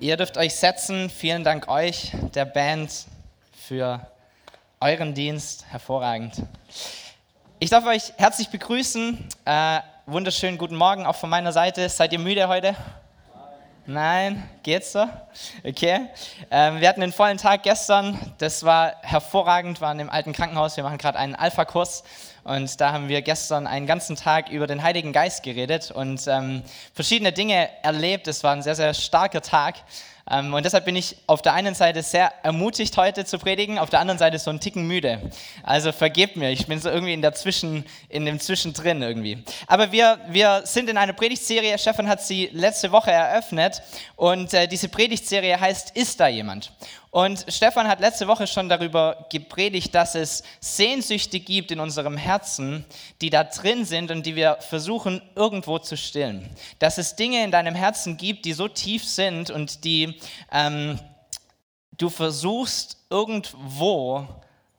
Ihr dürft euch setzen. Vielen Dank euch, der Band, für euren Dienst. Hervorragend. Ich darf euch herzlich begrüßen. Äh, wunderschönen guten Morgen auch von meiner Seite. Seid ihr müde heute? Nein, geht's so? Okay. Ähm, wir hatten einen vollen Tag gestern. Das war hervorragend. Wir waren im alten Krankenhaus. Wir machen gerade einen Alpha-Kurs und da haben wir gestern einen ganzen Tag über den Heiligen Geist geredet und ähm, verschiedene Dinge erlebt. Es war ein sehr, sehr starker Tag. Ähm, und deshalb bin ich auf der einen Seite sehr ermutigt, heute zu predigen, auf der anderen Seite so ein Ticken müde. Also vergebt mir, ich bin so irgendwie in, der Zwischen, in dem Zwischendrin irgendwie. Aber wir, wir sind in einer Predigtserie, Stefan hat sie letzte Woche eröffnet und äh, diese Predigtserie heißt Ist da jemand? Und Stefan hat letzte Woche schon darüber gepredigt, dass es Sehnsüchte gibt in unserem Herzen, die da drin sind und die wir versuchen irgendwo zu stillen. Dass es Dinge in deinem Herzen gibt, die so tief sind und die ähm, du versuchst irgendwo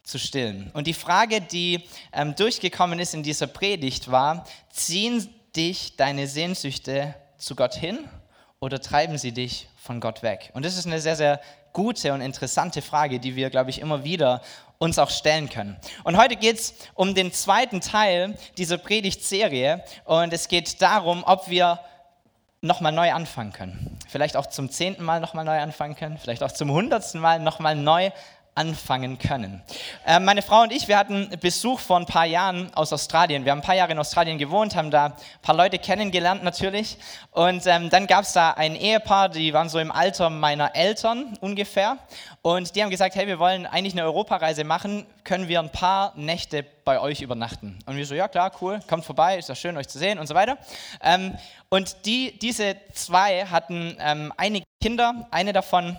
zu stillen. Und die Frage, die ähm, durchgekommen ist in dieser Predigt, war, ziehen dich deine Sehnsüchte zu Gott hin oder treiben sie dich von Gott weg? Und das ist eine sehr, sehr gute und interessante Frage, die wir, glaube ich, immer wieder uns auch stellen können. Und heute geht es um den zweiten Teil dieser Predigtserie und es geht darum, ob wir nochmal neu anfangen können. Vielleicht auch zum zehnten Mal nochmal neu anfangen können, vielleicht auch zum hundertsten Mal nochmal neu anfangen können. Äh, meine Frau und ich, wir hatten Besuch vor ein paar Jahren aus Australien. Wir haben ein paar Jahre in Australien gewohnt, haben da ein paar Leute kennengelernt natürlich. Und ähm, dann gab es da ein Ehepaar, die waren so im Alter meiner Eltern ungefähr. Und die haben gesagt, hey, wir wollen eigentlich eine Europareise machen, können wir ein paar Nächte bei euch übernachten? Und wir so, ja klar, cool, kommt vorbei, ist ja schön, euch zu sehen und so weiter. Ähm, und die, diese zwei hatten ähm, einige Kinder, eine davon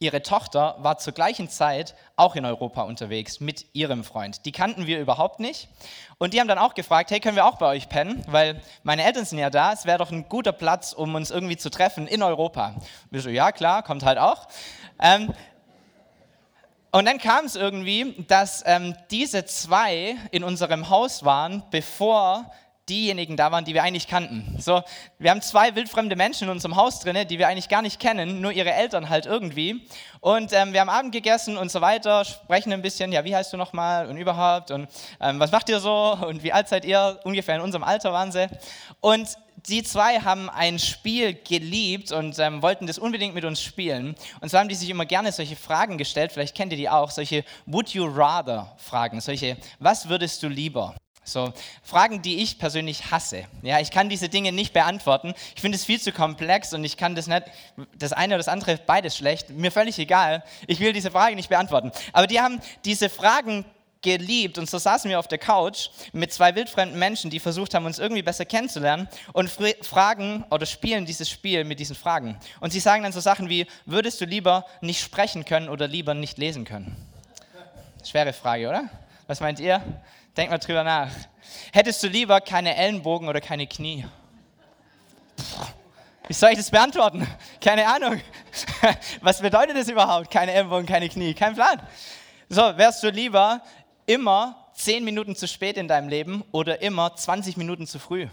Ihre Tochter war zur gleichen Zeit auch in Europa unterwegs mit ihrem Freund. Die kannten wir überhaupt nicht. Und die haben dann auch gefragt, hey, können wir auch bei euch pennen? Weil meine Eltern sind ja da, es wäre doch ein guter Platz, um uns irgendwie zu treffen in Europa. Wir so, ja klar, kommt halt auch. Ähm, und dann kam es irgendwie, dass ähm, diese zwei in unserem Haus waren, bevor diejenigen da waren, die wir eigentlich kannten. So, wir haben zwei wildfremde Menschen in unserem Haus drin, die wir eigentlich gar nicht kennen, nur ihre Eltern halt irgendwie. Und ähm, wir haben Abend gegessen und so weiter, sprechen ein bisschen, ja, wie heißt du nochmal und überhaupt und ähm, was macht ihr so und wie alt seid ihr? Ungefähr in unserem Alter waren sie. Und die zwei haben ein Spiel geliebt und ähm, wollten das unbedingt mit uns spielen. Und so haben die sich immer gerne solche Fragen gestellt, vielleicht kennt ihr die auch, solche Would you rather Fragen, solche Was würdest du lieber? So Fragen, die ich persönlich hasse. Ja, ich kann diese Dinge nicht beantworten. Ich finde es viel zu komplex und ich kann das nicht, das eine oder das andere, beides schlecht. Mir völlig egal. Ich will diese Frage nicht beantworten. Aber die haben diese Fragen geliebt und so saßen wir auf der Couch mit zwei wildfremden Menschen, die versucht haben, uns irgendwie besser kennenzulernen und fragen oder spielen dieses Spiel mit diesen Fragen. Und sie sagen dann so Sachen wie, würdest du lieber nicht sprechen können oder lieber nicht lesen können? Schwere Frage, oder? Was meint ihr? Denk mal drüber nach. Hättest du lieber keine Ellenbogen oder keine Knie? Wie soll ich das beantworten? Keine Ahnung. Was bedeutet das überhaupt? Keine Ellenbogen, keine Knie. Kein Plan. So, wärst du lieber immer 10 Minuten zu spät in deinem Leben oder immer 20 Minuten zu früh?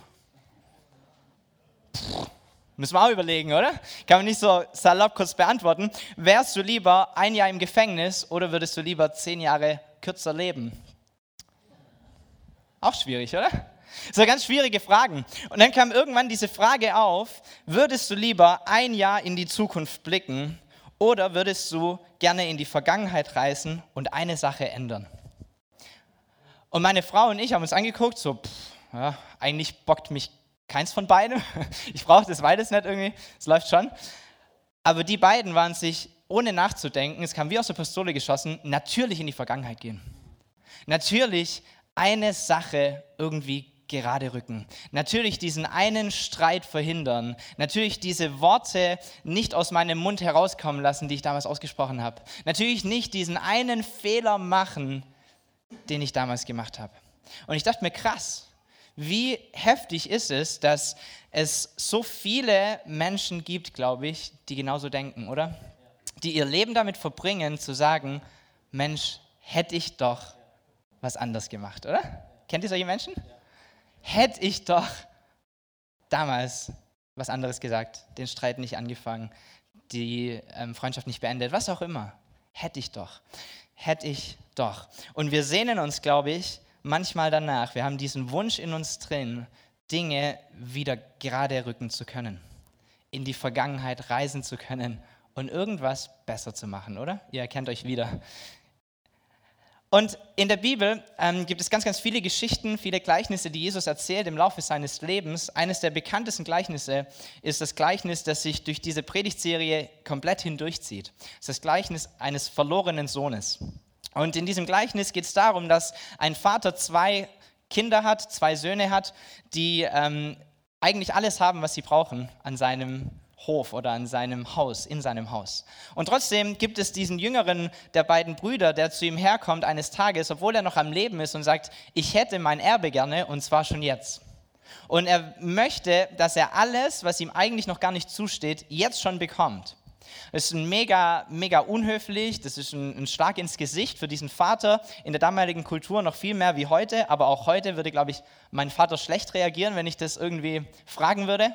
Müssen wir auch überlegen, oder? Kann man nicht so salopp kurz beantworten. Wärst du lieber ein Jahr im Gefängnis oder würdest du lieber 10 Jahre kürzer leben? Auch schwierig, oder? So ganz schwierige Fragen. Und dann kam irgendwann diese Frage auf, würdest du lieber ein Jahr in die Zukunft blicken oder würdest du gerne in die Vergangenheit reisen und eine Sache ändern? Und meine Frau und ich haben uns angeguckt, so, pff, ja, eigentlich bockt mich keins von beiden. Ich brauche das beides nicht irgendwie, es läuft schon. Aber die beiden waren sich, ohne nachzudenken, es kam wie aus der Pistole geschossen, natürlich in die Vergangenheit gehen. Natürlich eine Sache irgendwie gerade rücken. Natürlich diesen einen Streit verhindern. Natürlich diese Worte nicht aus meinem Mund herauskommen lassen, die ich damals ausgesprochen habe. Natürlich nicht diesen einen Fehler machen, den ich damals gemacht habe. Und ich dachte mir, krass, wie heftig ist es, dass es so viele Menschen gibt, glaube ich, die genauso denken, oder? Die ihr Leben damit verbringen, zu sagen, Mensch, hätte ich doch was anders gemacht, oder? Kennt ihr solche Menschen? Hätte ich doch damals was anderes gesagt, den Streit nicht angefangen, die ähm, Freundschaft nicht beendet, was auch immer. Hätte ich doch. Hätte ich doch. Und wir sehnen uns, glaube ich, manchmal danach. Wir haben diesen Wunsch in uns drin, Dinge wieder gerade rücken zu können, in die Vergangenheit reisen zu können und irgendwas besser zu machen, oder? Ihr erkennt euch wieder. Und in der Bibel ähm, gibt es ganz, ganz viele Geschichten, viele Gleichnisse, die Jesus erzählt im Laufe seines Lebens. Eines der bekanntesten Gleichnisse ist das Gleichnis, das sich durch diese Predigtserie komplett hindurchzieht. Es ist das Gleichnis eines verlorenen Sohnes. Und in diesem Gleichnis geht es darum, dass ein Vater zwei Kinder hat, zwei Söhne hat, die ähm, eigentlich alles haben, was sie brauchen an seinem Hof oder an seinem Haus, in seinem Haus. Und trotzdem gibt es diesen jüngeren der beiden Brüder, der zu ihm herkommt eines Tages, obwohl er noch am Leben ist und sagt, ich hätte mein Erbe gerne und zwar schon jetzt. Und er möchte, dass er alles, was ihm eigentlich noch gar nicht zusteht, jetzt schon bekommt. Das ist mega, mega unhöflich, das ist ein, ein Schlag ins Gesicht für diesen Vater. In der damaligen Kultur noch viel mehr wie heute, aber auch heute würde, glaube ich, mein Vater schlecht reagieren, wenn ich das irgendwie fragen würde.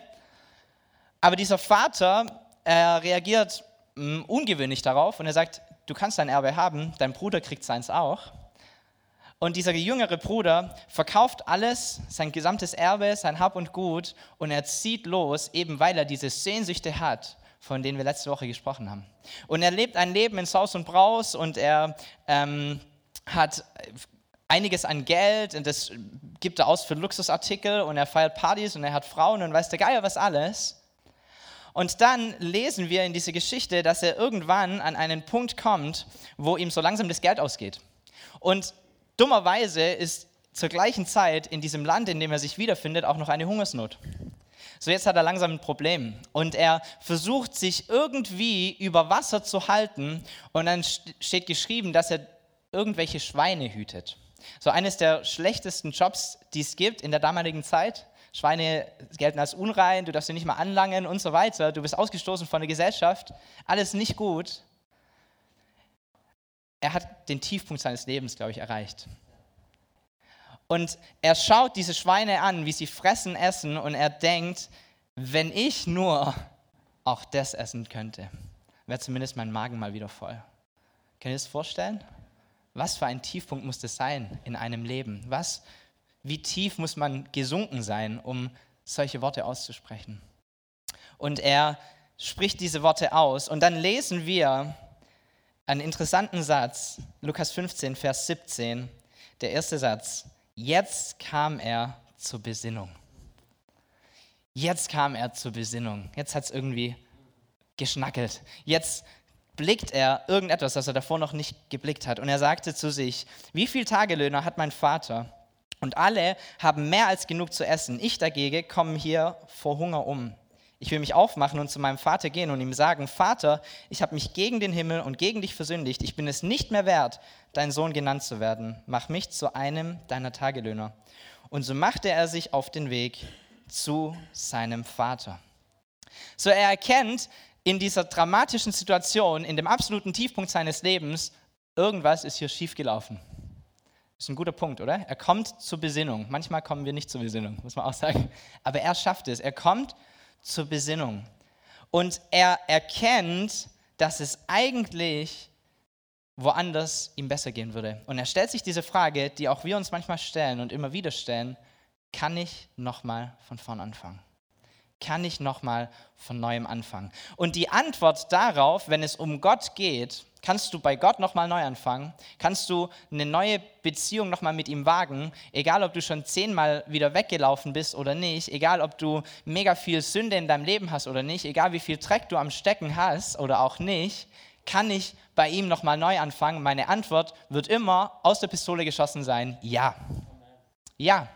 Aber dieser Vater er reagiert mh, hm, ungewöhnlich darauf und er sagt, du kannst dein Erbe haben, dein Bruder kriegt seins auch. Und dieser jüngere Bruder verkauft alles, sein gesamtes Erbe, sein Hab und Gut und er zieht los, eben weil er diese Sehnsüchte hat, von denen wir letzte Woche gesprochen haben. Und er lebt ein Leben in Saus und Braus und er ähm, hat einiges an Geld und das gibt er aus für Luxusartikel und er feiert Partys und er hat Frauen und weiß der Geier was alles. Und dann lesen wir in dieser Geschichte, dass er irgendwann an einen Punkt kommt, wo ihm so langsam das Geld ausgeht. Und dummerweise ist zur gleichen Zeit in diesem Land, in dem er sich wiederfindet, auch noch eine Hungersnot. So jetzt hat er langsam ein Problem und er versucht sich irgendwie über Wasser zu halten und dann steht geschrieben, dass er irgendwelche Schweine hütet. So eines der schlechtesten Jobs, die es gibt in der damaligen Zeit. Schweine gelten als unrein, du darfst sie nicht mal anlangen und so weiter. Du bist ausgestoßen von der Gesellschaft. Alles nicht gut. Er hat den Tiefpunkt seines Lebens, glaube ich, erreicht. Und er schaut diese Schweine an, wie sie fressen, essen, und er denkt, wenn ich nur auch das essen könnte, wäre zumindest mein Magen mal wieder voll. Könnt ihr das vorstellen? Was für ein Tiefpunkt muss das sein in einem Leben? Was wie tief muss man gesunken sein, um solche Worte auszusprechen? Und er spricht diese Worte aus. Und dann lesen wir einen interessanten Satz, Lukas 15, Vers 17, der erste Satz. Jetzt kam er zur Besinnung. Jetzt kam er zur Besinnung. Jetzt hat es irgendwie geschnackelt. Jetzt blickt er irgendetwas, das er davor noch nicht geblickt hat. Und er sagte zu sich, wie viel Tagelöhner hat mein Vater? Und alle haben mehr als genug zu essen. Ich dagegen komme hier vor Hunger um. Ich will mich aufmachen und zu meinem Vater gehen und ihm sagen, Vater, ich habe mich gegen den Himmel und gegen dich versündigt. Ich bin es nicht mehr wert, dein Sohn genannt zu werden. Mach mich zu einem deiner Tagelöhner. Und so machte er sich auf den Weg zu seinem Vater. So er erkennt in dieser dramatischen Situation, in dem absoluten Tiefpunkt seines Lebens, irgendwas ist hier schiefgelaufen. Ist ein guter Punkt, oder? Er kommt zur Besinnung. Manchmal kommen wir nicht zur Besinnung, muss man auch sagen. Aber er schafft es. Er kommt zur Besinnung. Und er erkennt, dass es eigentlich woanders ihm besser gehen würde. Und er stellt sich diese Frage, die auch wir uns manchmal stellen und immer wieder stellen, kann ich nochmal von vorn anfangen? Kann ich nochmal von neuem anfangen? Und die Antwort darauf, wenn es um Gott geht, kannst du bei Gott nochmal neu anfangen, kannst du eine neue Beziehung nochmal mit ihm wagen, egal ob du schon zehnmal wieder weggelaufen bist oder nicht, egal ob du mega viel Sünde in deinem Leben hast oder nicht, egal wie viel Dreck du am Stecken hast oder auch nicht, kann ich bei ihm nochmal neu anfangen? Meine Antwort wird immer aus der Pistole geschossen sein, ja. Ja.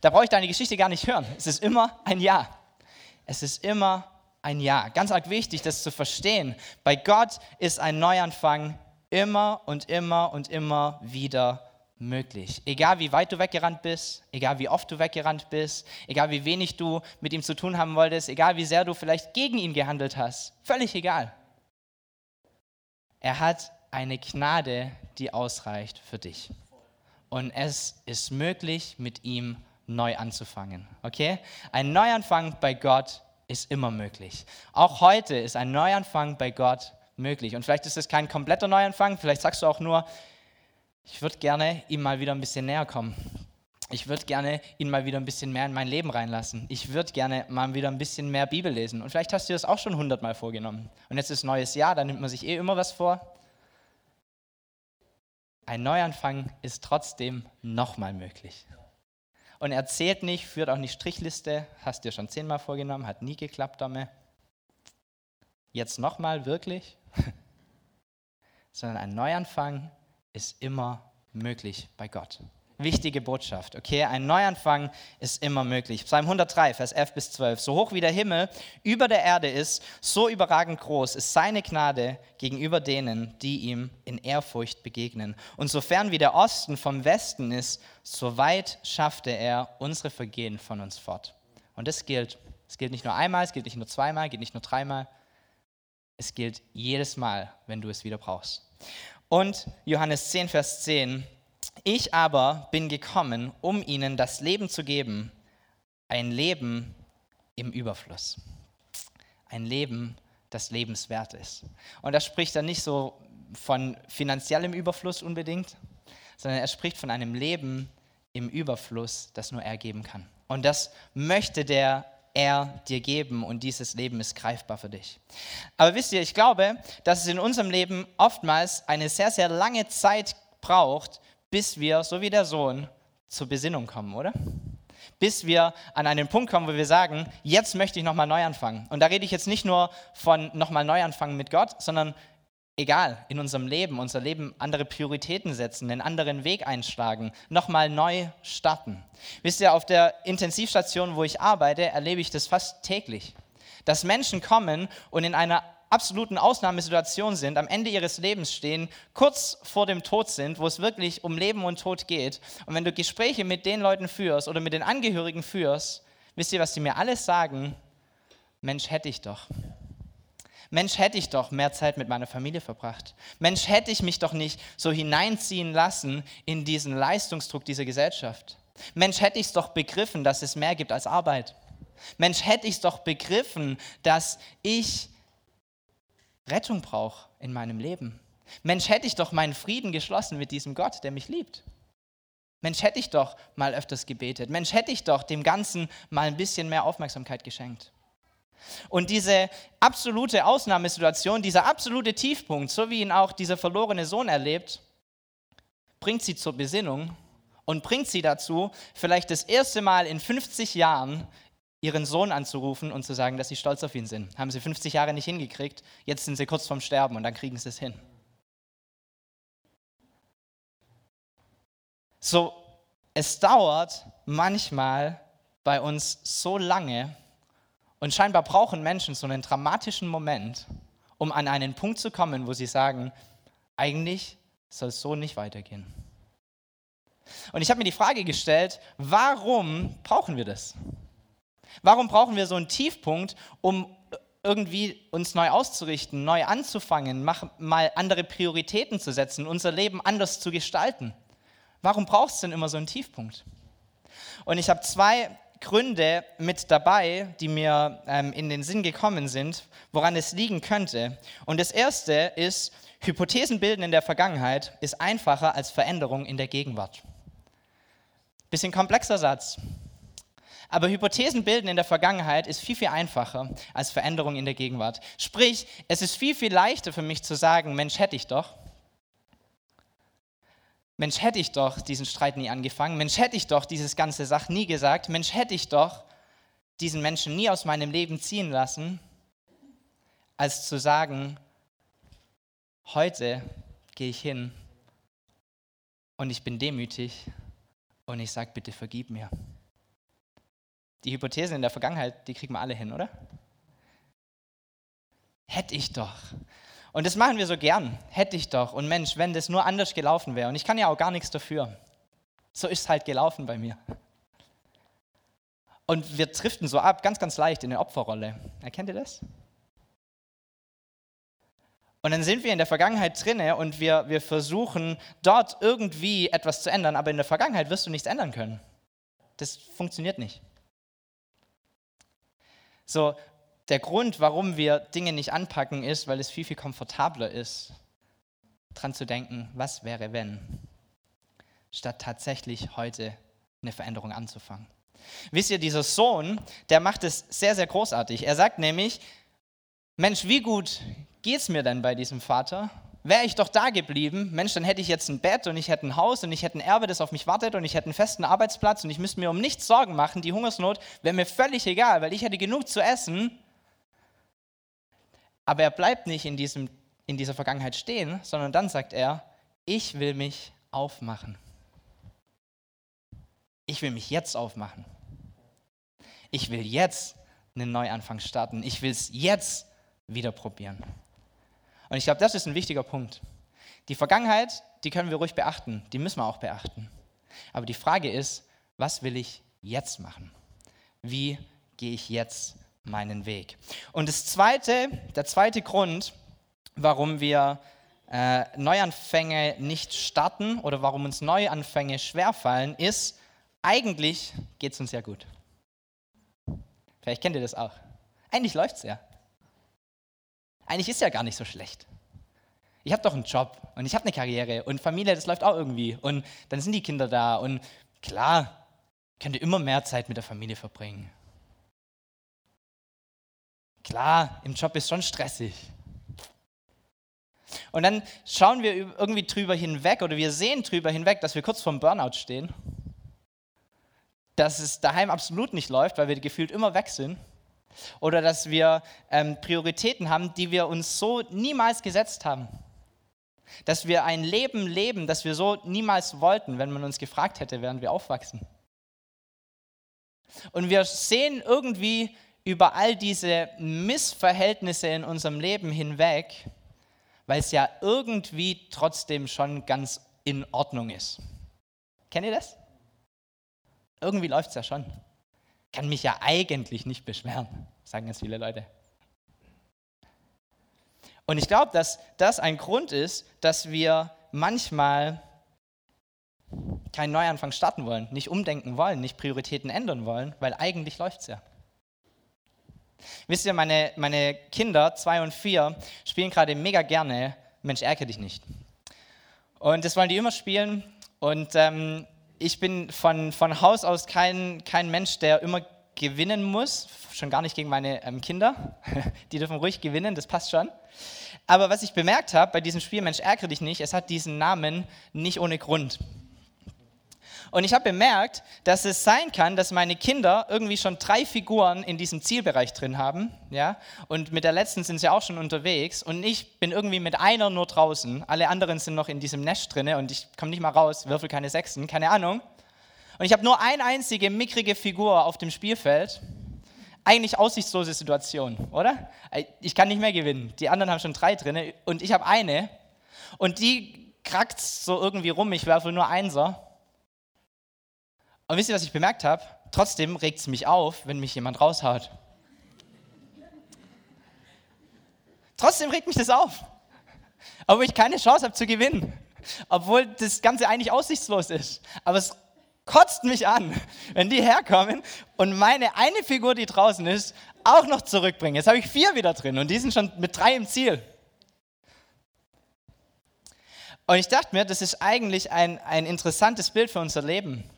Da brauche ich deine Geschichte gar nicht hören. Es ist immer ein Ja. Es ist immer ein Ja. Ganz arg wichtig, das zu verstehen. Bei Gott ist ein Neuanfang immer und immer und immer wieder möglich. Egal wie weit du weggerannt bist, egal wie oft du weggerannt bist, egal wie wenig du mit ihm zu tun haben wolltest, egal wie sehr du vielleicht gegen ihn gehandelt hast, völlig egal. Er hat eine Gnade, die ausreicht für dich. Und es ist möglich, mit ihm neu anzufangen. Okay? Ein Neuanfang bei Gott ist immer möglich. Auch heute ist ein Neuanfang bei Gott möglich. Und vielleicht ist es kein kompletter Neuanfang, vielleicht sagst du auch nur, ich würde gerne ihm mal wieder ein bisschen näher kommen. Ich würde gerne ihn mal wieder ein bisschen mehr in mein Leben reinlassen. Ich würde gerne mal wieder ein bisschen mehr Bibel lesen. Und vielleicht hast du das auch schon hundertmal vorgenommen. Und jetzt ist neues Jahr, da nimmt man sich eh immer was vor. Ein Neuanfang ist trotzdem nochmal möglich. Und er zählt nicht, führt auch nicht Strichliste, hast dir schon zehnmal vorgenommen, hat nie geklappt damit. Jetzt nochmal wirklich? Sondern ein Neuanfang ist immer möglich bei Gott wichtige Botschaft. Okay, ein Neuanfang ist immer möglich. Psalm 103, Vers 11 bis 12. So hoch wie der Himmel über der Erde ist, so überragend groß ist seine Gnade gegenüber denen, die ihm in Ehrfurcht begegnen. Und so fern wie der Osten vom Westen ist, so weit schaffte er unsere Vergehen von uns fort. Und das gilt. Es gilt nicht nur einmal, es gilt nicht nur zweimal, es gilt nicht nur dreimal. Es gilt jedes Mal, wenn du es wieder brauchst. Und Johannes 10, Vers 10 ich aber bin gekommen, um ihnen das Leben zu geben, ein Leben im Überfluss. Ein Leben, das lebenswert ist. Und er spricht dann nicht so von finanziellem Überfluss unbedingt, sondern er spricht von einem Leben im Überfluss, das nur er geben kann. Und das möchte der er dir geben und dieses Leben ist greifbar für dich. Aber wisst ihr, ich glaube, dass es in unserem Leben oftmals eine sehr, sehr lange Zeit braucht, bis wir, so wie der Sohn, zur Besinnung kommen, oder? Bis wir an einen Punkt kommen, wo wir sagen, jetzt möchte ich nochmal neu anfangen. Und da rede ich jetzt nicht nur von nochmal neu anfangen mit Gott, sondern egal, in unserem Leben, unser Leben andere Prioritäten setzen, einen anderen Weg einschlagen, nochmal neu starten. Wisst ihr, auf der Intensivstation, wo ich arbeite, erlebe ich das fast täglich. Dass Menschen kommen und in einer absoluten Ausnahmesituation sind, am Ende ihres Lebens stehen, kurz vor dem Tod sind, wo es wirklich um Leben und Tod geht. Und wenn du Gespräche mit den Leuten führst oder mit den Angehörigen führst, wisst ihr, was die mir alles sagen? Mensch, hätte ich doch. Mensch, hätte ich doch mehr Zeit mit meiner Familie verbracht. Mensch, hätte ich mich doch nicht so hineinziehen lassen in diesen Leistungsdruck dieser Gesellschaft. Mensch, hätte ich es doch begriffen, dass es mehr gibt als Arbeit. Mensch, hätte ich es doch begriffen, dass ich Rettung brauche in meinem Leben. Mensch, hätte ich doch meinen Frieden geschlossen mit diesem Gott, der mich liebt. Mensch, hätte ich doch mal öfters gebetet. Mensch, hätte ich doch dem Ganzen mal ein bisschen mehr Aufmerksamkeit geschenkt. Und diese absolute Ausnahmesituation, dieser absolute Tiefpunkt, so wie ihn auch dieser verlorene Sohn erlebt, bringt sie zur Besinnung und bringt sie dazu, vielleicht das erste Mal in 50 Jahren ihren Sohn anzurufen und zu sagen, dass sie stolz auf ihn sind. Haben sie 50 Jahre nicht hingekriegt, jetzt sind sie kurz vorm Sterben und dann kriegen sie es hin. So, es dauert manchmal bei uns so lange und scheinbar brauchen Menschen so einen dramatischen Moment, um an einen Punkt zu kommen, wo sie sagen, eigentlich soll es so nicht weitergehen. Und ich habe mir die Frage gestellt, warum brauchen wir das? Warum brauchen wir so einen Tiefpunkt, um irgendwie uns neu auszurichten, neu anzufangen, mal andere Prioritäten zu setzen, unser Leben anders zu gestalten? Warum braucht es denn immer so einen Tiefpunkt? Und ich habe zwei Gründe mit dabei, die mir ähm, in den Sinn gekommen sind, woran es liegen könnte. Und das erste ist, Hypothesen bilden in der Vergangenheit ist einfacher als Veränderung in der Gegenwart. Bisschen komplexer Satz. Aber Hypothesen bilden in der Vergangenheit ist viel, viel einfacher als Veränderung in der Gegenwart. Sprich, es ist viel, viel leichter für mich zu sagen, Mensch, hätte ich doch. Mensch, hätte ich doch diesen Streit nie angefangen. Mensch, hätte ich doch dieses ganze Sach nie gesagt. Mensch, hätte ich doch diesen Menschen nie aus meinem Leben ziehen lassen, als zu sagen, heute gehe ich hin und ich bin demütig und ich sage, bitte vergib mir. Die Hypothesen in der Vergangenheit, die kriegen wir alle hin, oder? Hätte ich doch. Und das machen wir so gern. Hätte ich doch. Und Mensch, wenn das nur anders gelaufen wäre. Und ich kann ja auch gar nichts dafür. So ist es halt gelaufen bei mir. Und wir driften so ab, ganz, ganz leicht in eine Opferrolle. Erkennt ihr das? Und dann sind wir in der Vergangenheit drinne und wir, wir versuchen dort irgendwie etwas zu ändern, aber in der Vergangenheit wirst du nichts ändern können. Das funktioniert nicht. So, der Grund, warum wir Dinge nicht anpacken, ist, weil es viel, viel komfortabler ist, dran zu denken, was wäre, wenn, statt tatsächlich heute eine Veränderung anzufangen. Wisst ihr, dieser Sohn, der macht es sehr, sehr großartig. Er sagt nämlich, Mensch, wie gut geht es mir denn bei diesem Vater? Wäre ich doch da geblieben, Mensch, dann hätte ich jetzt ein Bett und ich hätte ein Haus und ich hätte ein Erbe, das auf mich wartet und ich hätte einen festen Arbeitsplatz und ich müsste mir um nichts Sorgen machen. Die Hungersnot wäre mir völlig egal, weil ich hätte genug zu essen. Aber er bleibt nicht in, diesem, in dieser Vergangenheit stehen, sondern dann sagt er, ich will mich aufmachen. Ich will mich jetzt aufmachen. Ich will jetzt einen Neuanfang starten. Ich will es jetzt wieder probieren. Und ich glaube, das ist ein wichtiger Punkt. Die Vergangenheit, die können wir ruhig beachten, die müssen wir auch beachten. Aber die Frage ist, was will ich jetzt machen? Wie gehe ich jetzt meinen Weg? Und das zweite, der zweite Grund, warum wir äh, Neuanfänge nicht starten oder warum uns Neuanfänge schwerfallen, ist, eigentlich geht es uns ja gut. Vielleicht kennt ihr das auch. Eigentlich läuft es ja. Eigentlich ist ja gar nicht so schlecht. Ich habe doch einen Job und ich habe eine Karriere und Familie, das läuft auch irgendwie. Und dann sind die Kinder da und klar, könnt ihr immer mehr Zeit mit der Familie verbringen. Klar, im Job ist schon stressig. Und dann schauen wir irgendwie drüber hinweg oder wir sehen drüber hinweg, dass wir kurz vorm Burnout stehen dass es daheim absolut nicht läuft, weil wir gefühlt immer weg sind. Oder dass wir ähm, Prioritäten haben, die wir uns so niemals gesetzt haben. Dass wir ein Leben leben, das wir so niemals wollten, wenn man uns gefragt hätte, während wir aufwachsen. Und wir sehen irgendwie über all diese Missverhältnisse in unserem Leben hinweg, weil es ja irgendwie trotzdem schon ganz in Ordnung ist. Kennt ihr das? Irgendwie läuft es ja schon. Kann mich ja eigentlich nicht beschweren, sagen ganz viele Leute. Und ich glaube, dass das ein Grund ist, dass wir manchmal keinen Neuanfang starten wollen, nicht umdenken wollen, nicht Prioritäten ändern wollen, weil eigentlich läuft es ja. Wisst ihr, meine, meine Kinder, zwei und vier, spielen gerade mega gerne Mensch, ärgere dich nicht. Und das wollen die immer spielen. Und ähm, ich bin von, von Haus aus kein, kein Mensch, der immer gewinnen muss, schon gar nicht gegen meine ähm, Kinder. Die dürfen ruhig gewinnen, das passt schon. Aber was ich bemerkt habe bei diesem Spiel, Mensch, ärgere dich nicht, es hat diesen Namen nicht ohne Grund. Und ich habe bemerkt, dass es sein kann, dass meine Kinder irgendwie schon drei Figuren in diesem Zielbereich drin haben. Ja? Und mit der letzten sind sie auch schon unterwegs. Und ich bin irgendwie mit einer nur draußen. Alle anderen sind noch in diesem Nest drin und ich komme nicht mal raus, würfel keine Sechsen, keine Ahnung. Und ich habe nur eine einzige mickrige Figur auf dem Spielfeld. Eigentlich aussichtslose Situation, oder? Ich kann nicht mehr gewinnen. Die anderen haben schon drei drin und ich habe eine. Und die krackt so irgendwie rum. Ich werfe nur Einser. Und wisst ihr, was ich bemerkt habe? Trotzdem regt es mich auf, wenn mich jemand raushaut. Trotzdem regt mich das auf. Obwohl ich keine Chance habe zu gewinnen. Obwohl das Ganze eigentlich aussichtslos ist. Aber es kotzt mich an, wenn die herkommen und meine eine Figur, die draußen ist, auch noch zurückbringen. Jetzt habe ich vier wieder drin und die sind schon mit drei im Ziel. Und ich dachte mir, das ist eigentlich ein, ein interessantes Bild für unser Leben.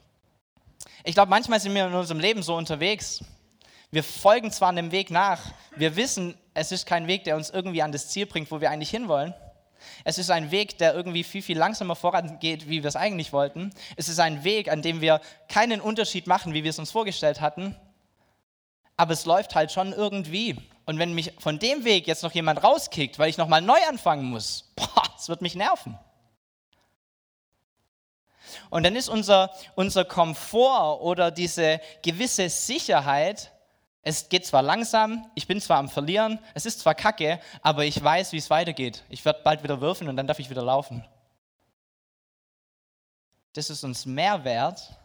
Ich glaube, manchmal sind wir in unserem Leben so unterwegs. Wir folgen zwar einem Weg nach, wir wissen, es ist kein Weg, der uns irgendwie an das Ziel bringt, wo wir eigentlich hinwollen. Es ist ein Weg, der irgendwie viel, viel langsamer vorangeht, wie wir es eigentlich wollten. Es ist ein Weg, an dem wir keinen Unterschied machen, wie wir es uns vorgestellt hatten. Aber es läuft halt schon irgendwie. Und wenn mich von dem Weg jetzt noch jemand rauskickt, weil ich nochmal neu anfangen muss, boah, das wird mich nerven. Und dann ist unser, unser Komfort oder diese gewisse Sicherheit, es geht zwar langsam, ich bin zwar am Verlieren, es ist zwar kacke, aber ich weiß, wie es weitergeht. Ich werde bald wieder würfeln und dann darf ich wieder laufen. Das ist uns mehr wert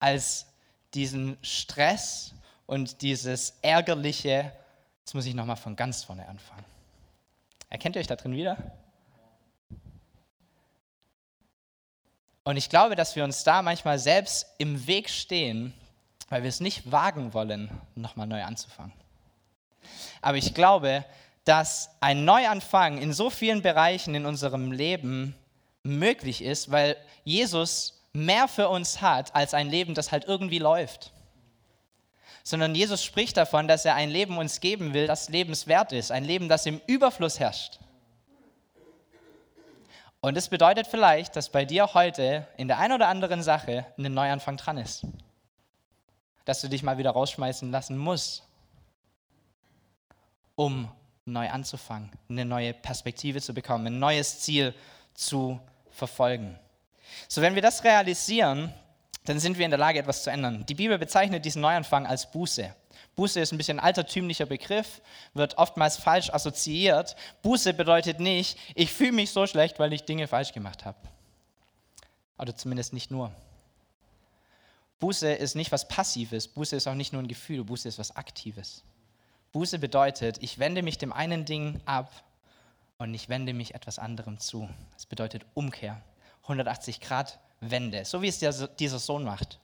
als diesen Stress und dieses ärgerliche, jetzt muss ich nochmal von ganz vorne anfangen. Erkennt ihr euch da drin wieder? Und ich glaube, dass wir uns da manchmal selbst im Weg stehen, weil wir es nicht wagen wollen, nochmal neu anzufangen. Aber ich glaube, dass ein Neuanfang in so vielen Bereichen in unserem Leben möglich ist, weil Jesus mehr für uns hat als ein Leben, das halt irgendwie läuft. Sondern Jesus spricht davon, dass er ein Leben uns geben will, das lebenswert ist, ein Leben, das im Überfluss herrscht. Und es bedeutet vielleicht, dass bei dir heute in der einen oder anderen Sache ein Neuanfang dran ist. Dass du dich mal wieder rausschmeißen lassen musst, um neu anzufangen, eine neue Perspektive zu bekommen, ein neues Ziel zu verfolgen. So, wenn wir das realisieren, dann sind wir in der Lage, etwas zu ändern. Die Bibel bezeichnet diesen Neuanfang als Buße. Buße ist ein bisschen altertümlicher Begriff, wird oftmals falsch assoziiert. Buße bedeutet nicht, ich fühle mich so schlecht, weil ich Dinge falsch gemacht habe. Oder zumindest nicht nur. Buße ist nicht was Passives, Buße ist auch nicht nur ein Gefühl, Buße ist was Aktives. Buße bedeutet, ich wende mich dem einen Ding ab und ich wende mich etwas anderem zu. Das bedeutet Umkehr, 180 Grad Wende, so wie es dieser Sohn macht.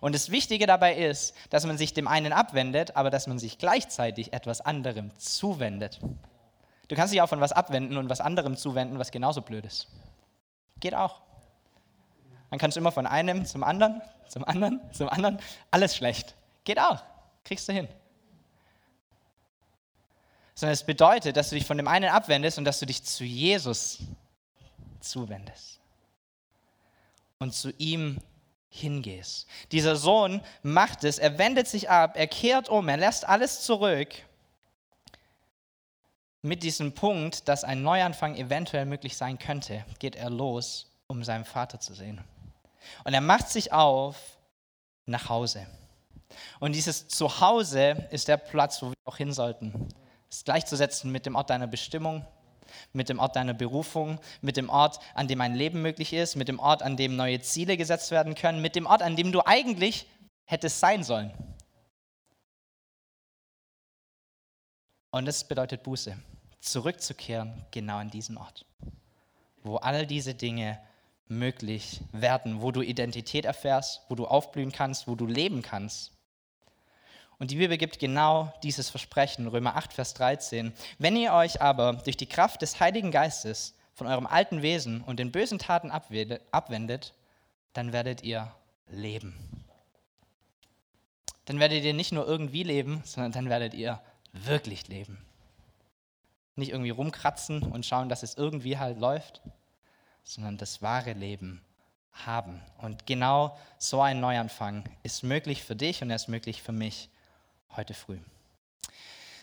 Und das Wichtige dabei ist, dass man sich dem einen abwendet, aber dass man sich gleichzeitig etwas anderem zuwendet. Du kannst dich auch von was abwenden und was anderem zuwenden, was genauso blöd ist. Geht auch. Dann kannst du immer von einem zum anderen, zum anderen, zum anderen. Alles schlecht. Geht auch. Kriegst du hin. Sondern es bedeutet, dass du dich von dem einen abwendest und dass du dich zu Jesus zuwendest. Und zu ihm hingehst. Dieser Sohn macht es, er wendet sich ab, er kehrt um, er lässt alles zurück mit diesem Punkt, dass ein Neuanfang eventuell möglich sein könnte, geht er los, um seinen Vater zu sehen. Und er macht sich auf nach Hause. Und dieses Zuhause ist der Platz, wo wir auch hin sollten. Es ist gleichzusetzen mit dem Ort deiner Bestimmung, mit dem Ort deiner Berufung, mit dem Ort, an dem ein Leben möglich ist, mit dem Ort, an dem neue Ziele gesetzt werden können, mit dem Ort, an dem du eigentlich hättest sein sollen. Und das bedeutet Buße, zurückzukehren genau an diesen Ort, wo all diese Dinge möglich werden, wo du Identität erfährst, wo du aufblühen kannst, wo du leben kannst und die Bibel gibt genau dieses Versprechen, Römer 8, Vers 13. Wenn ihr euch aber durch die Kraft des Heiligen Geistes von eurem alten Wesen und den bösen Taten abwendet, dann werdet ihr leben. Dann werdet ihr nicht nur irgendwie leben, sondern dann werdet ihr wirklich leben. Nicht irgendwie rumkratzen und schauen, dass es irgendwie halt läuft, sondern das wahre Leben haben. Und genau so ein Neuanfang ist möglich für dich und er ist möglich für mich heute früh.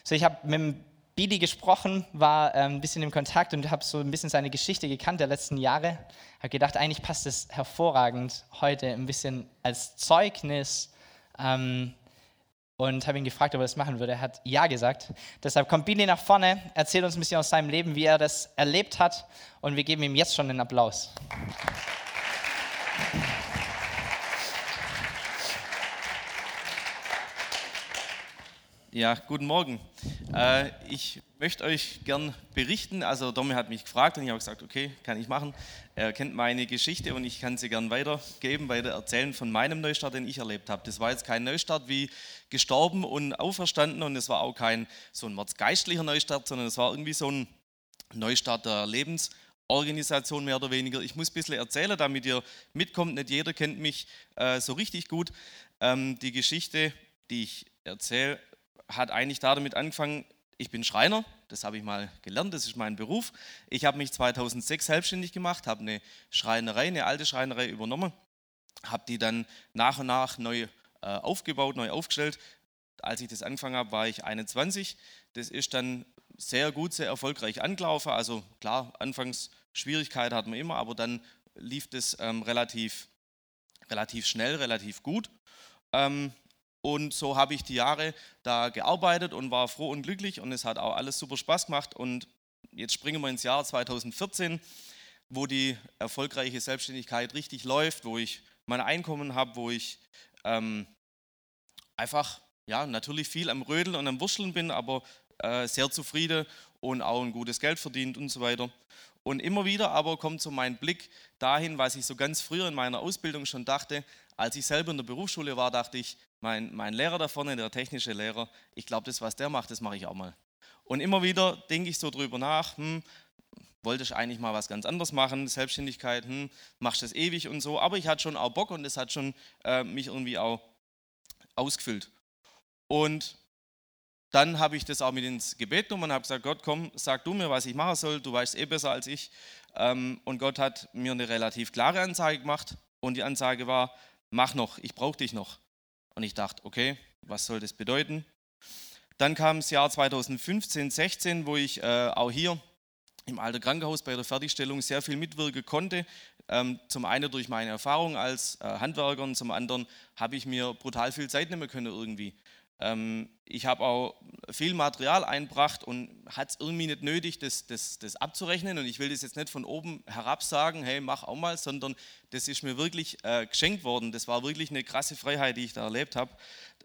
So, ich habe mit Billy gesprochen, war ähm, ein bisschen im Kontakt und habe so ein bisschen seine Geschichte gekannt der letzten Jahre. Habe gedacht, eigentlich passt es hervorragend heute ein bisschen als Zeugnis ähm, und habe ihn gefragt, ob er das machen würde. Er hat ja gesagt. Deshalb kommt Billy nach vorne, erzählt uns ein bisschen aus seinem Leben, wie er das erlebt hat und wir geben ihm jetzt schon einen Applaus. Applaus Ja, guten Morgen. Äh, ich möchte euch gern berichten. Also Domi hat mich gefragt und ich habe gesagt, okay, kann ich machen. Er kennt meine Geschichte und ich kann sie gern weitergeben, weiter erzählen von meinem Neustart, den ich erlebt habe. Das war jetzt kein Neustart wie gestorben und auferstanden und es war auch kein so ein mordsgeistlicher Neustart, sondern es war irgendwie so ein Neustart der Lebensorganisation mehr oder weniger. Ich muss ein bisschen erzählen, damit ihr mitkommt. Nicht jeder kennt mich äh, so richtig gut. Ähm, die Geschichte, die ich erzähle, hat eigentlich damit angefangen, ich bin Schreiner, das habe ich mal gelernt, das ist mein Beruf. Ich habe mich 2006 selbstständig gemacht, habe eine Schreinerei, eine alte Schreinerei übernommen, habe die dann nach und nach neu äh, aufgebaut, neu aufgestellt. Als ich das angefangen habe, war ich 21. Das ist dann sehr gut, sehr erfolgreich angelaufen. Also klar, anfangs Schwierigkeiten hatten wir immer, aber dann lief das ähm, relativ, relativ schnell, relativ gut. Ähm, und so habe ich die Jahre da gearbeitet und war froh und glücklich und es hat auch alles super Spaß gemacht. Und jetzt springen wir ins Jahr 2014, wo die erfolgreiche Selbstständigkeit richtig läuft, wo ich mein Einkommen habe, wo ich ähm, einfach, ja, natürlich viel am Rödeln und am Wurscheln bin, aber äh, sehr zufrieden und auch ein gutes Geld verdient und so weiter. Und immer wieder aber kommt so mein Blick dahin, was ich so ganz früher in meiner Ausbildung schon dachte, Als ich selber in der Berufsschule war, dachte ich, mein, mein Lehrer da vorne, der technische Lehrer, ich glaube, das, was der macht, das mache ich auch mal. Und immer wieder denke ich so drüber nach, hm, wollte ich eigentlich mal was ganz anderes machen, Selbstständigkeit, hm, machst das ewig und so, aber ich hatte schon auch Bock und das hat schon äh, mich irgendwie auch ausgefüllt. Und dann habe ich das auch mit ins Gebet genommen und habe gesagt, Gott, komm, sag du mir, was ich machen soll, du weißt eh besser als ich. Ähm, und Gott hat mir eine relativ klare Ansage gemacht und die Ansage war, mach noch, ich brauche dich noch. Und ich dachte, okay, was soll das bedeuten? Dann kam das Jahr 2015, 16, wo ich äh, auch hier im Alter Krankenhaus bei der Fertigstellung sehr viel mitwirken konnte. Ähm, zum einen durch meine Erfahrung als äh, Handwerker und zum anderen habe ich mir brutal viel Zeit nehmen können irgendwie. Ähm, ich habe auch viel Material einbracht und hat es irgendwie nicht nötig, das, das, das abzurechnen. Und ich will das jetzt nicht von oben herab sagen, hey, mach auch mal, sondern das ist mir wirklich äh, geschenkt worden. Das war wirklich eine krasse Freiheit, die ich da erlebt habe.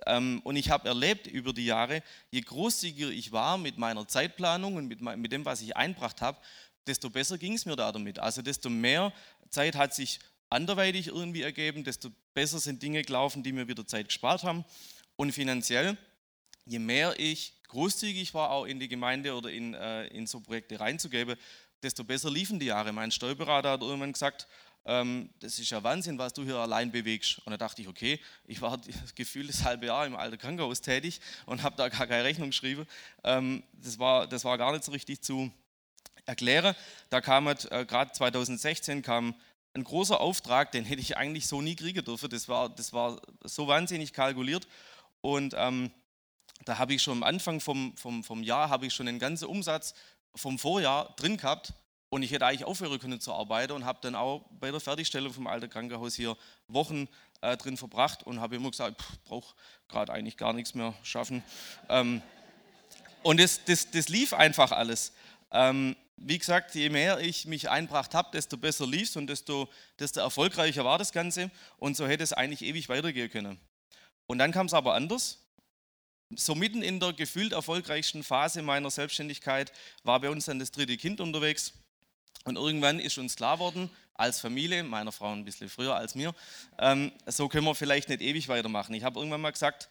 Ähm, und ich habe erlebt über die Jahre, je großzügiger ich war mit meiner Zeitplanung und mit, mit dem, was ich einbracht habe, desto besser ging es mir da damit. Also desto mehr Zeit hat sich anderweitig irgendwie ergeben, desto besser sind Dinge gelaufen, die mir wieder Zeit gespart haben. Und finanziell, je mehr ich großzügig war, auch in die Gemeinde oder in, äh, in so Projekte reinzugeben, desto besser liefen die Jahre. Mein Steuerberater hat irgendwann gesagt, ähm, das ist ja Wahnsinn, was du hier allein bewegst. Und da dachte ich, okay, ich war gefühlt das halbe Jahr im alten Krankenhaus tätig und habe da gar keine Rechnung geschrieben. Ähm, das, war, das war gar nicht so richtig zu erklären. Da kam äh, gerade 2016 kam ein großer Auftrag, den hätte ich eigentlich so nie kriegen dürfen. Das war, das war so wahnsinnig kalkuliert. Und ähm, da habe ich schon am Anfang vom, vom, vom Jahr, habe ich schon den ganzen Umsatz vom Vorjahr drin gehabt und ich hätte eigentlich aufhören können zu arbeiten und habe dann auch bei der Fertigstellung vom alten Krankenhaus hier Wochen äh, drin verbracht und habe immer gesagt, ich brauche gerade eigentlich gar nichts mehr schaffen. Ähm, und das, das, das lief einfach alles. Ähm, wie gesagt, je mehr ich mich einbracht habe, desto besser lief es und desto, desto erfolgreicher war das Ganze. Und so hätte es eigentlich ewig weitergehen können. Und dann kam es aber anders. So mitten in der gefühlt erfolgreichsten Phase meiner Selbstständigkeit war bei uns dann das dritte Kind unterwegs. Und irgendwann ist uns klar worden, als Familie, meiner Frau ein bisschen früher als mir, ähm, so können wir vielleicht nicht ewig weitermachen. Ich habe irgendwann mal gesagt,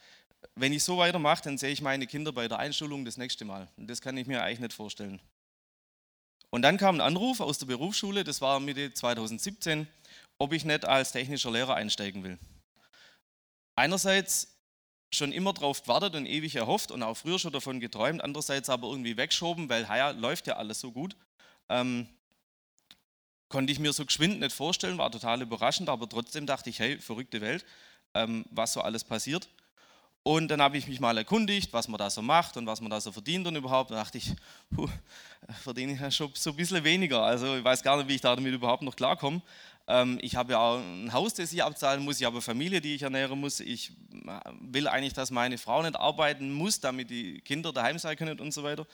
wenn ich so weitermache, dann sehe ich meine Kinder bei der Einschulung das nächste Mal. Und das kann ich mir eigentlich nicht vorstellen. Und dann kam ein Anruf aus der Berufsschule, das war Mitte 2017, ob ich nicht als technischer Lehrer einsteigen will einerseits schon immer darauf gewartet und ewig erhofft und auch früher schon davon geträumt, andererseits aber irgendwie weggeschoben, weil ja, läuft ja alles so gut. Ähm, konnte ich mir so geschwind nicht vorstellen, war total überraschend, aber trotzdem dachte ich, hey, verrückte Welt, ähm, was so alles passiert. Und dann habe ich mich mal erkundigt, was man da so macht und was man da so verdient und überhaupt. Da dachte ich, puh, verdiene ich ja schon so ein bisschen weniger. Also ich weiß gar nicht, wie ich da damit überhaupt noch klarkomme. Ähm, ich habe ja auch ein Haus, das ich abzahlen muss. Ich habe eine Familie, die ich ernähren muss. Ich will eigentlich, dass meine Frau nicht arbeiten muss, damit die Kinder daheim sein können und so weiter.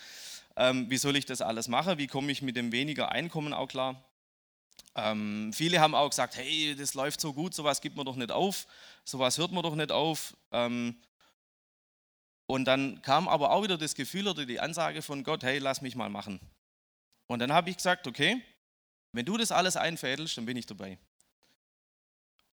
Ähm, wie soll ich das alles machen? Wie komme ich mit dem weniger Einkommen auch klar? Ähm, viele haben auch gesagt, hey, das läuft so gut, sowas gibt man doch nicht auf, sowas hört man doch nicht auf. Und dann kam aber auch wieder das Gefühl oder die Ansage von Gott, hey, lass mich mal machen. Und dann habe ich gesagt, okay, wenn du das alles einfädelst, dann bin ich dabei.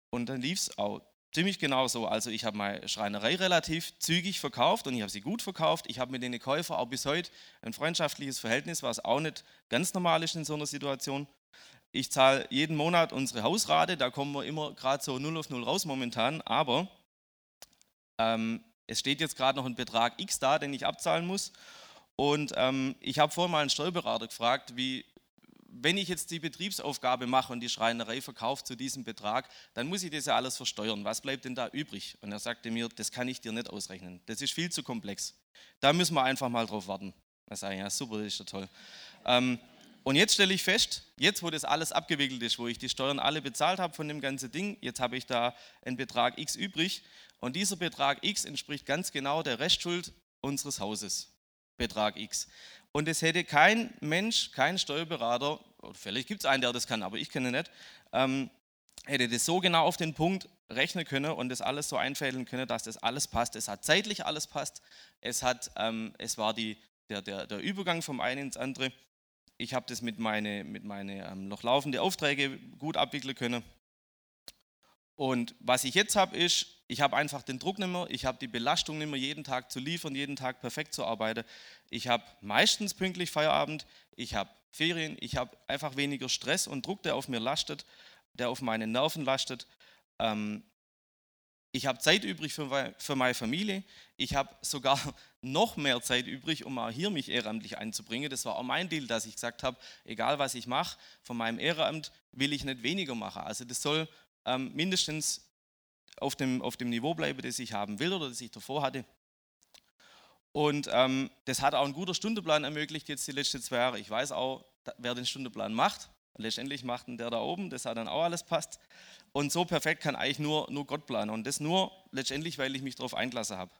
Und dann lief es auch ziemlich genau so. Also ich habe meine Schreinerei relativ zügig verkauft und ich habe sie gut verkauft. Ich habe mit den Käufern auch bis heute ein freundschaftliches Verhältnis, was auch nicht ganz normal ist in so einer Situation. Ich zahle jeden Monat unsere Hausrate, da kommen wir immer gerade so 0 auf 0 raus momentan, aber ähm, es steht jetzt gerade noch ein Betrag X da, den ich abzahlen muss. Und ähm, ich habe vorhin mal einen Steuerberater gefragt, wie, wenn ich jetzt die Betriebsaufgabe mache und die Schreinerei verkauft zu diesem Betrag, dann muss ich das ja alles versteuern. Was bleibt denn da übrig? Und er sagte mir, das kann ich dir nicht ausrechnen. Das ist viel zu komplex. Da müssen wir einfach mal drauf warten. Da sage ich, ja super, das ist ja toll. Ähm, und jetzt stelle ich fest, jetzt wo das alles abgewickelt ist, wo ich die Steuern alle bezahlt habe von dem ganzen Ding, jetzt habe ich da einen Betrag X übrig und dieser Betrag X entspricht ganz genau der Restschuld unseres Hauses. Betrag X. Und es hätte kein Mensch, kein Steuerberater, vielleicht gibt es einen, der das kann, aber ich kenne nicht, ähm, hätte das so genau auf den Punkt rechnen können und das alles so einfädeln können, dass das alles passt. Es hat zeitlich alles passt. Es, hat, ähm, es war die, der, der, der Übergang vom einen ins andere. Ich habe das mit meinen mit meine, ähm, noch laufenden Aufträgen gut abwickeln können. Und was ich jetzt habe, ist, ich habe einfach den Druck nicht mehr, ich habe die Belastung nicht mehr, jeden Tag zu liefern, jeden Tag perfekt zu arbeiten. Ich habe meistens pünktlich Feierabend, ich habe Ferien, ich habe einfach weniger Stress und Druck, der auf mir lastet, der auf meine Nerven lastet. Ähm, ich habe Zeit übrig für, für meine Familie. Ich habe sogar noch mehr Zeit übrig, um auch hier mich ehrenamtlich einzubringen. Das war auch mein Deal, dass ich gesagt habe, egal was ich mache, von meinem Ehrenamt will ich nicht weniger machen. Also das soll ähm, mindestens auf dem, auf dem Niveau bleiben, das ich haben will oder das ich davor hatte. Und ähm, das hat auch ein guter Stundenplan ermöglicht jetzt die letzten zwei Jahre. Ich weiß auch, wer den Stundenplan macht. Letztendlich macht der da oben, das hat dann auch alles passt. Und so perfekt kann eigentlich nur, nur Gott planen. Und das nur letztendlich, weil ich mich darauf eingelassen habe.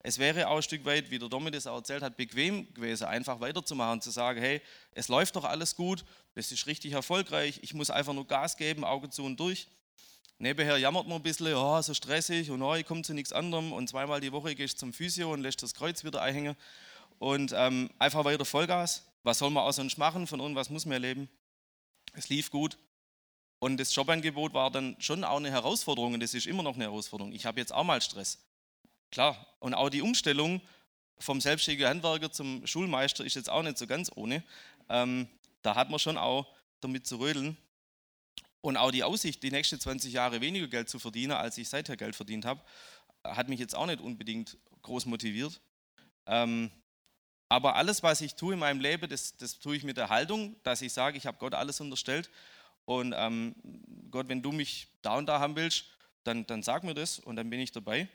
Es wäre auch ein Stück weit, wie der Domi das auch erzählt hat, bequem gewesen, einfach weiterzumachen und zu sagen, hey, es läuft doch alles gut, das ist richtig erfolgreich, ich muss einfach nur Gas geben, Augen zu und durch. Nebenher jammert man ein bisschen, oh, so stressig und oh, ich komme zu nichts anderem und zweimal die Woche gehst du zum Physio und lässt das Kreuz wieder einhängen und ähm, einfach weiter Vollgas. Was soll man auch sonst machen? Von irgendwas muss man leben. Es lief gut. Und das Jobangebot war dann schon auch eine Herausforderung und das ist immer noch eine Herausforderung. Ich habe jetzt auch mal Stress. Klar. Und auch die Umstellung vom selbstständigen Handwerker zum Schulmeister ist jetzt auch nicht so ganz ohne. Ähm, da hat man schon auch damit zu rödeln. Und auch die Aussicht, die nächsten 20 Jahre weniger Geld zu verdienen, als ich seither Geld verdient habe, hat mich jetzt auch nicht unbedingt groß motiviert. Ähm, aber alles, was ich tue in meinem Leben, das, das tue ich mit der Haltung, dass ich sage, ich habe Gott alles unterstellt. Und ähm, Gott, wenn du mich da und da haben willst, dann, dann sag mir das und dann bin ich dabei.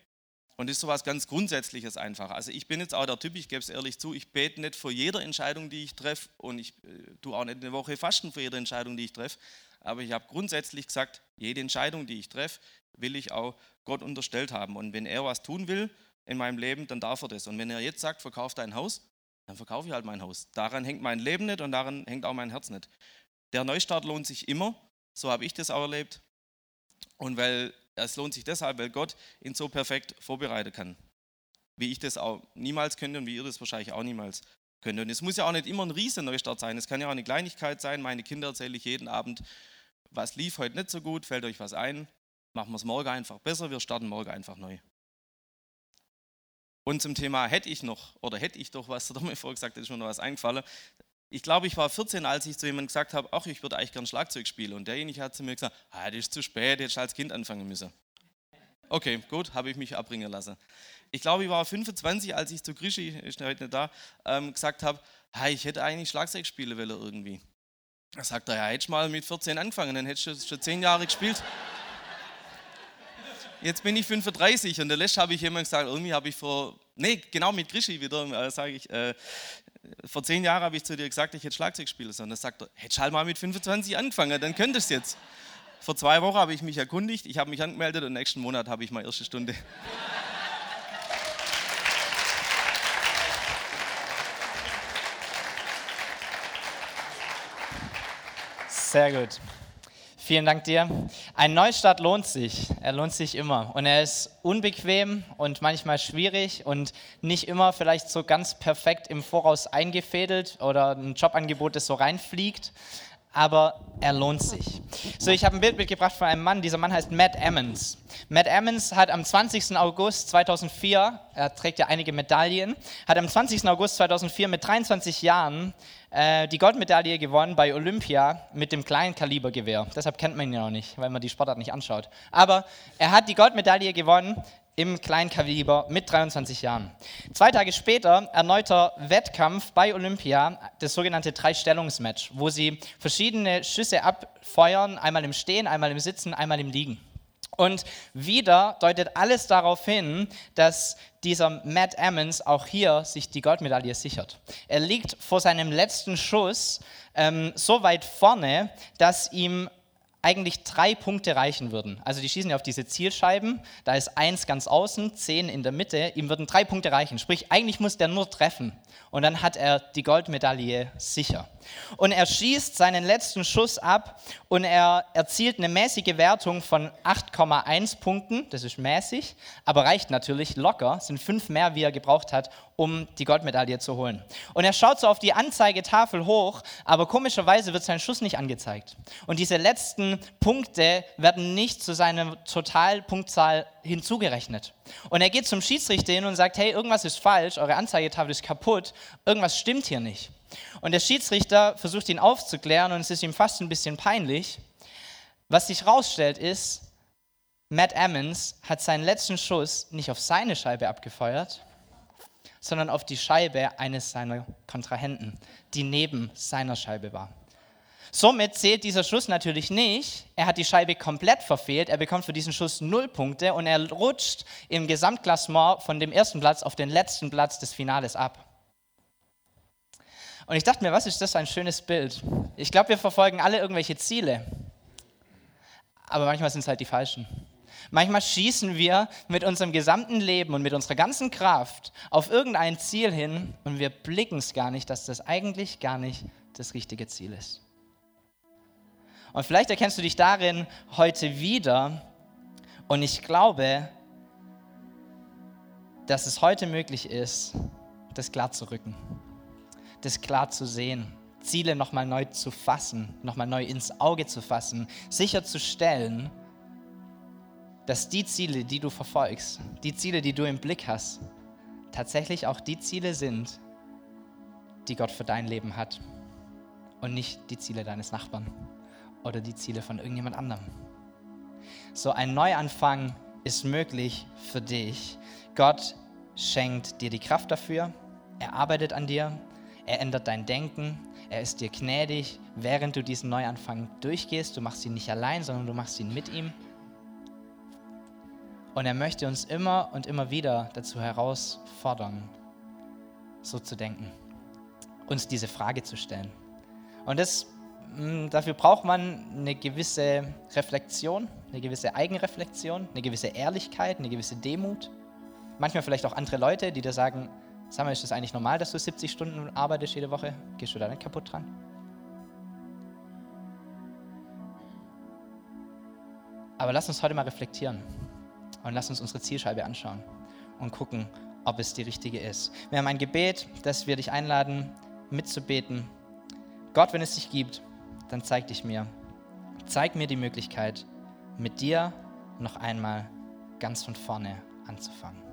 Und das ist so was ganz Grundsätzliches einfach. Also ich bin jetzt auch der Typ, ich gebe es ehrlich zu, ich bete nicht vor jeder Entscheidung, die ich treffe und ich äh, tue auch nicht eine Woche Fasten für jede Entscheidung, die ich treffe. Aber ich habe grundsätzlich gesagt, jede Entscheidung, die ich treffe, will ich auch Gott unterstellt haben. Und wenn er was tun will in meinem Leben, dann darf er das. Und wenn er jetzt sagt, verkauf dein Haus, dann verkaufe ich halt mein Haus. Daran hängt mein Leben nicht und daran hängt auch mein Herz nicht. Der Neustart lohnt sich immer, so habe ich das auch erlebt. Und weil es lohnt sich deshalb, weil Gott ihn so perfekt vorbereiten kann. Wie ich das auch niemals könnte und wie ihr das wahrscheinlich auch niemals könnt. Und es muss ja auch nicht immer ein riesen Neustart sein. Es kann ja auch eine Kleinigkeit sein. Meine Kinder erzähle ich jeden Abend, was lief heute nicht so gut, fällt euch was ein, machen wir es morgen einfach besser, wir starten morgen einfach neu. Und zum Thema hätte ich noch oder hätte ich doch was, der mir vorher ist mir noch was eingefallen. Ich glaube, ich war 14, als ich zu jemandem gesagt habe, ach, ich würde eigentlich gern Schlagzeug spielen. Und derjenige hat zu mir gesagt, ah, das ist zu spät, ich als Kind anfangen müssen. Okay, gut, habe ich mich abbringen lassen. Ich glaube, ich war 25, als ich zu Grischi, ist heute nicht da, ähm, gesagt habe, hey, ich hätte eigentlich Schlagzeug spielen wollen irgendwie. Da sagt er, ja, hättest mal mit 14 angefangen, dann hättest du schon 10 Jahre gespielt. Jetzt bin ich 35 und der letzte habe ich jemand gesagt, irgendwie habe ich vor, nee, genau mit Grischi wieder, äh, sage ich, äh, vor 10 Jahren habe ich zu dir gesagt, ich hätte Schlagzeug spielen sollen. Da sagt er, hättest halt mal mit 25 angefangen, dann könntest du jetzt. Vor zwei Wochen habe ich mich erkundigt, ich habe mich angemeldet und nächsten Monat habe ich meine erste Stunde. Sehr gut. Vielen Dank dir. Ein Neustart lohnt sich. Er lohnt sich immer. Und er ist unbequem und manchmal schwierig und nicht immer vielleicht so ganz perfekt im Voraus eingefädelt oder ein Jobangebot, das so reinfliegt aber er lohnt sich. So, ich habe ein Bild mitgebracht von einem Mann. Dieser Mann heißt Matt Emmons. Matt Emmons hat am 20. August 2004, er trägt ja einige Medaillen, hat am 20. August 2004 mit 23 Jahren äh, die Goldmedaille gewonnen bei Olympia mit dem kleinen Kalibergewehr. Deshalb kennt man ihn ja auch nicht, weil man die Sportart nicht anschaut. Aber er hat die Goldmedaille gewonnen im Kleinkaliber mit 23 Jahren. Zwei Tage später erneuter Wettkampf bei Olympia, das sogenannte Drei-Stellungs-Match, wo sie verschiedene Schüsse abfeuern, einmal im Stehen, einmal im Sitzen, einmal im Liegen. Und wieder deutet alles darauf hin, dass dieser Matt Emmons auch hier sich die Goldmedaille sichert. Er liegt vor seinem letzten Schuss ähm, so weit vorne, dass ihm eigentlich drei Punkte reichen würden. Also die schießen ja auf diese Zielscheiben, da ist eins ganz außen, zehn in der Mitte, ihm würden drei Punkte reichen. Sprich, eigentlich muss der nur treffen und dann hat er die Goldmedaille sicher. Und er schießt seinen letzten Schuss ab und er erzielt eine mäßige Wertung von 8,1 Punkten, das ist mäßig, aber reicht natürlich locker, sind fünf mehr, wie er gebraucht hat, um die Goldmedaille zu holen. Und er schaut so auf die Anzeigetafel hoch, aber komischerweise wird sein Schuss nicht angezeigt. Und diese letzten Punkte werden nicht zu seiner Totalpunktzahl hinzugerechnet. Und er geht zum Schiedsrichter hin und sagt, hey, irgendwas ist falsch, eure Anzeigetafel ist kaputt, irgendwas stimmt hier nicht. Und der Schiedsrichter versucht ihn aufzuklären und es ist ihm fast ein bisschen peinlich. Was sich herausstellt ist, Matt Emmons hat seinen letzten Schuss nicht auf seine Scheibe abgefeuert, sondern auf die Scheibe eines seiner Kontrahenten, die neben seiner Scheibe war. Somit zählt dieser Schuss natürlich nicht. Er hat die Scheibe komplett verfehlt. Er bekommt für diesen Schuss null Punkte und er rutscht im Gesamtklassement von dem ersten Platz auf den letzten Platz des Finales ab. Und ich dachte mir, was ist das für ein schönes Bild? Ich glaube, wir verfolgen alle irgendwelche Ziele, aber manchmal sind es halt die falschen. Manchmal schießen wir mit unserem gesamten Leben und mit unserer ganzen Kraft auf irgendein Ziel hin und wir blicken es gar nicht, dass das eigentlich gar nicht das richtige Ziel ist. Und vielleicht erkennst du dich darin heute wieder und ich glaube, dass es heute möglich ist, das klar zu rücken, das klar zu sehen, Ziele nochmal neu zu fassen, nochmal neu ins Auge zu fassen, sicherzustellen, dass die Ziele, die du verfolgst, die Ziele, die du im Blick hast, tatsächlich auch die Ziele sind, die Gott für dein Leben hat und nicht die Ziele deines Nachbarn oder die Ziele von irgendjemand anderem. So ein Neuanfang ist möglich für dich. Gott schenkt dir die Kraft dafür, er arbeitet an dir, er ändert dein Denken, er ist dir gnädig, während du diesen Neuanfang durchgehst. Du machst ihn nicht allein, sondern du machst ihn mit ihm. Und er möchte uns immer und immer wieder dazu herausfordern, so zu denken, uns diese Frage zu stellen. Und das, mm, dafür braucht man eine gewisse Reflexion, eine gewisse Eigenreflexion, eine gewisse Ehrlichkeit, eine gewisse Demut. Manchmal vielleicht auch andere Leute, die dir sagen, sag mal, ist das eigentlich normal, dass du 70 Stunden arbeitest jede Woche? Gehst du da nicht kaputt dran? Aber lass uns heute mal reflektieren. Und lass uns unsere Zielscheibe anschauen und gucken, ob es die richtige ist. Wir haben ein Gebet, das wir dich einladen, mitzubeten. Gott, wenn es dich gibt, dann zeig dich mir. Zeig mir die Möglichkeit, mit dir noch einmal ganz von vorne anzufangen.